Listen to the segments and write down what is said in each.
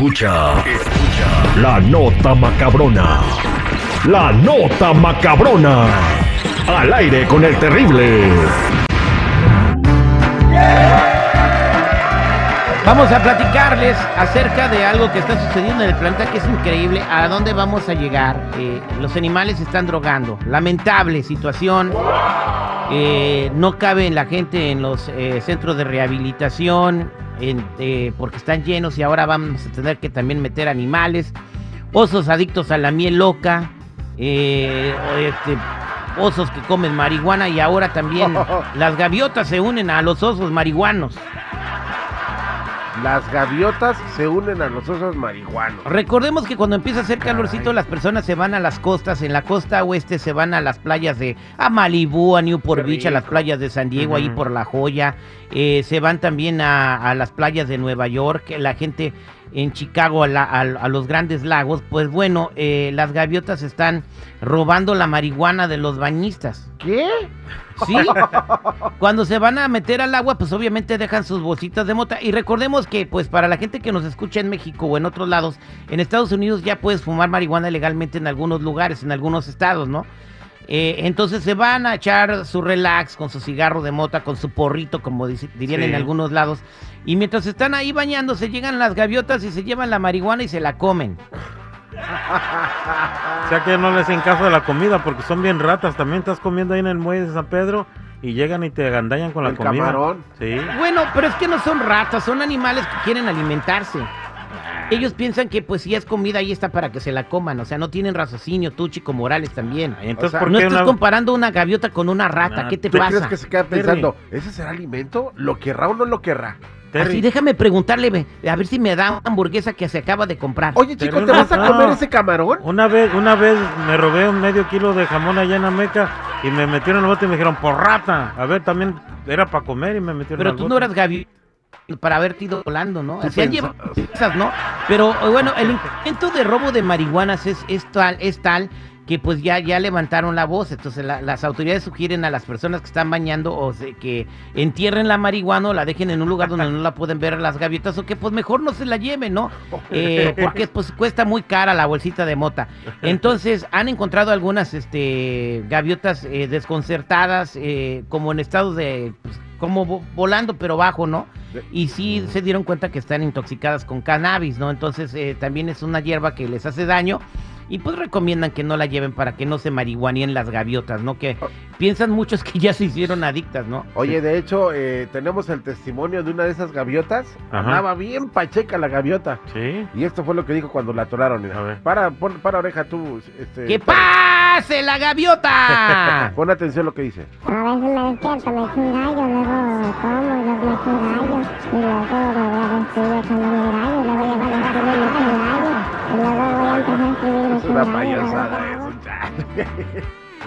Escucha, escucha la nota macabrona. La nota macabrona. Al aire con el terrible. Vamos a platicarles acerca de algo que está sucediendo en el planeta que es increíble. ¿A dónde vamos a llegar? Eh, los animales están drogando. Lamentable situación. Eh, no cabe la gente en los eh, centros de rehabilitación en- eh, porque están llenos y ahora vamos a tener que también meter animales. Osos adictos a la miel loca. eh, este, osos que comen marihuana y ahora también las gaviotas se unen a los osos marihuanos. Las gaviotas se unen a los osos marihuanos. Recordemos que cuando empieza a hacer calorcito, las personas se van a las costas. En la costa oeste se van a las playas de a Malibú, a Newport Beach, a las playas de San Diego, ahí Ujú. por La Joya. Eh, se van también a, a las playas de Nueva York. La gente en Chicago, a, la- a- a los grandes lagos. Pues bueno, eh, las gaviotas están robando la marihuana de los bañistas. ¿Qué? Sí. Cuando se van a meter al agua, pues obviamente dejan sus bolsitas de mota. Y recordemos que, pues, para la gente que nos escucha en México o en otros lados, en Estados Unidos ya puedes fumar marihuana legalmente en algunos lugares, en algunos estados, ¿no? Eh, entonces se van a echar su relax con su cigarro de mota, con su porrito, como dirían Sí. en algunos lados. Y mientras están ahí bañándose, llegan las gaviotas y se llevan la marihuana y se la comen. O sea que no les hacen caso de la comida porque son bien ratas. También estás comiendo ahí en el muelle de San Pedro y llegan y te agandañan con la El comida. camarón. Sí. Bueno, pero es que no son ratas, son animales que quieren alimentarse. Ellos piensan que pues si es comida ahí está para que se la coman, o sea, no tienen raciocinio, tú Chico Morales también. Entonces, O sea, ¿por No qué estás una- comparando una gaviota con una rata, Nah, ¿qué te ¿Tú pasa? crees que se queda pensando, ¿ese será alimento? ¿Lo querrá o no lo querrá? Terry, Así déjame preguntarle, a ver si me da una hamburguesa que se acaba de comprar. Oye, chico, ¿te vas a no. comer ese camarón? Una vez, una vez me robé un medio kilo de jamón allá en Ameca y me metieron en el bote y me dijeron, por rata. A ver, también era para comer y me metieron Pero al tú bote. no eras gaviota para haberte ido volando, ¿no? Tú Se han pensas- llevado esas, ¿no? Pero eh, bueno, el intento de robo de marihuanas es, es tal, es tal que pues ya, ya levantaron la voz. Entonces la- las autoridades sugieren a las personas que están bañando o se- que entierren la marihuana o la dejen en un lugar donde no la pueden ver las gaviotas o que pues mejor no se la lleven, ¿no? Eh, porque pues cuesta muy cara la bolsita de mota. Entonces han encontrado algunas este, gaviotas eh, desconcertadas eh, como en estado de... pues, como vo- volando pero bajo, ¿no? Y sí se dieron cuenta que están intoxicadas con cannabis, ¿no? Entonces eh, también es una hierba que les hace daño y pues recomiendan que no la lleven para que no se marihuanien las gaviotas, ¿no? Que piensan muchos que ya se hicieron adictas, ¿no? Oye, de hecho, eh, tenemos el testimonio de una de esas gaviotas. Ajá. Andaba bien pacheca la gaviota. Sí. Y esto fue lo que dijo cuando la atoraron. mira. A ver. Para, pon- para oreja tú. Este, ¡Que pase la gaviota! Pon atención lo que dice. A veces me despierto, me echo un gallo, luego como y luego me echo un gallo. Y luego me voy a vestir echándome el gallo, luego una payasada eso, chale.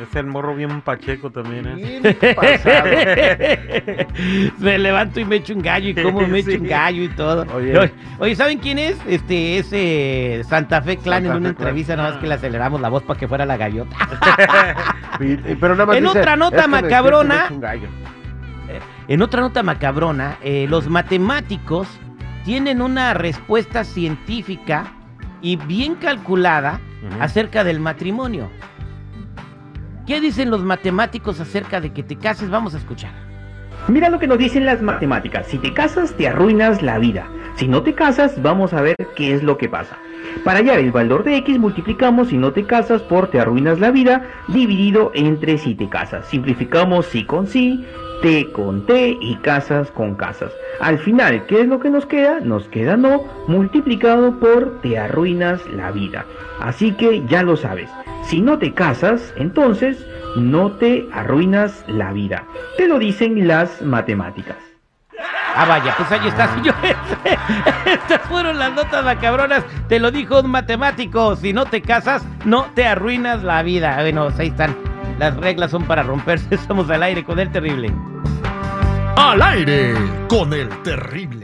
Es el morro bien pacheco también, ¿eh? Me levanto y me echo un gallo y como me echo un gallo y todo. Oye. ¿saben quién es? Este es eh, Santa Fe Clan Santa en una Fe entrevista, nada más que le aceleramos la voz para que fuera la gaviota. Y- Pero nada más En dice, otra nota "Es que me despierto y me macabrona". echo un gallo. En otra nota macabrona, eh, los matemáticos tienen una respuesta científica y bien calculada Acerca del matrimonio. ¿Qué dicen los matemáticos acerca de que te cases? Vamos a escuchar. Mira lo que nos dicen las matemáticas. Si te casas, te arruinas la vida. Si no te casas, vamos a ver qué es lo que pasa. Para hallar el valor de x, multiplicamos si no te casas por te arruinas la vida, dividido entre si te casas. Simplificamos si con si, t con t y casas con casas. Al final, ¿qué es lo que nos queda? Nos queda no, multiplicado por te arruinas la vida. Así que ya lo sabes. Si no te casas, entonces no te arruinas la vida. Te lo dicen las matemáticas. Ah, vaya, pues ahí está, señores. Estas fueron las notas macabronas. Te lo dijo un matemático. Si no te casas, no te arruinas la vida. Bueno, pues ahí están. Las reglas son para romperse. Estamos al aire con el terrible. Al aire con el terrible.